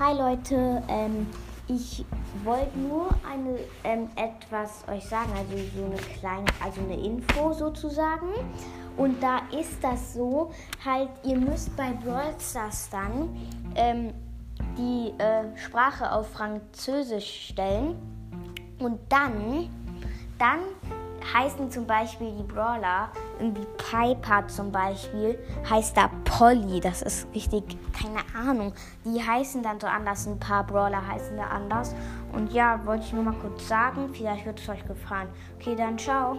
Hi Leute, ähm, ich wollte nur eine ähm, etwas euch sagen, also so eine kleine, also eine Info sozusagen. Und da ist das so, halt, ihr müsst bei Brawl Stars dann ähm, die äh, Sprache auf Französisch stellen und dann, dann heißen zum Beispiel die Brawler, irgendwie Piper zum Beispiel, heißt da Polly. Das ist richtig, keine Ahnung. Die heißen dann so anders, ein paar Brawler heißen da anders. Und ja, wollte ich nur mal kurz sagen, vielleicht wird es euch gefallen. Okay, dann ciao.